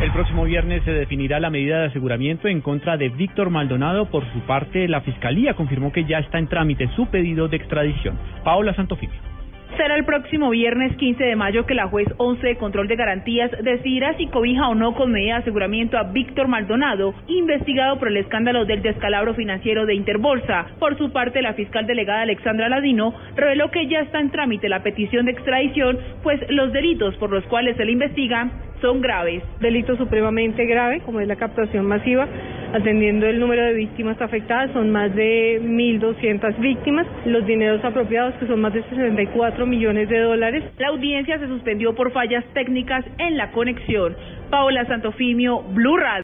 El próximo viernes se definirá la medida de aseguramiento en contra de Víctor Maldonado. Por su parte, la Fiscalía confirmó que ya está en trámite su pedido de extradición. Paola Santofimio. Será el próximo viernes 15 de mayo que la juez 11 de control de garantías decidirá si cobija o no con medida de aseguramiento a Víctor Maldonado, investigado por el escándalo del descalabro financiero de Interbolsa. Por su parte, la fiscal delegada Alexandra Ladino reveló que ya está en trámite la petición de extradición, pues los delitos por los cuales se le investiga son graves. Delito supremamente grave, como es la captación masiva, atendiendo el número de víctimas afectadas, son más de 1.200 víctimas, los dineros apropiados, que son más de 64 millones de dólares. La audiencia se suspendió por fallas técnicas en la conexión. Paola Santofimio, Blue Radio.